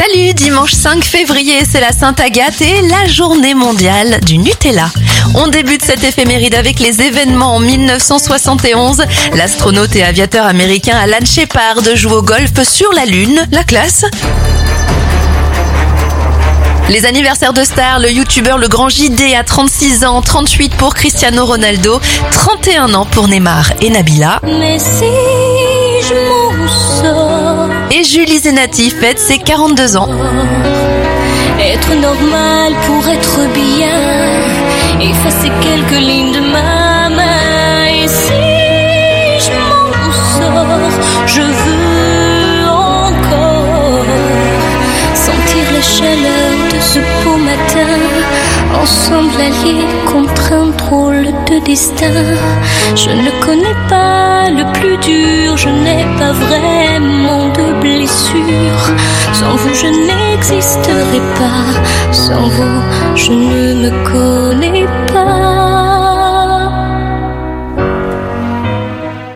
Salut, dimanche 5 février, c'est la Sainte Agathe et la journée mondiale du Nutella. On débute cette éphéméride avec les événements en 1971. L'astronaute et aviateur américain Alan Shepard joue au golf sur la Lune. La classe les anniversaires de stars, le youtubeur Le Grand JD à 36 ans, 38 pour Cristiano Ronaldo, 31 ans pour Neymar et Nabila. Mais Julie Zenati fête ses 42 ans. être normal pour être bien, effacer quelques lignes de ma main. Et si je m'en sors, je veux encore sentir la chaleur de ce beau matin, ensemble alliés contre un drôle de destin. Je ne connais pas le plus dur, je n'ai pas vraiment Sans vous, je n'existerai pas, sans vous, je ne me connais.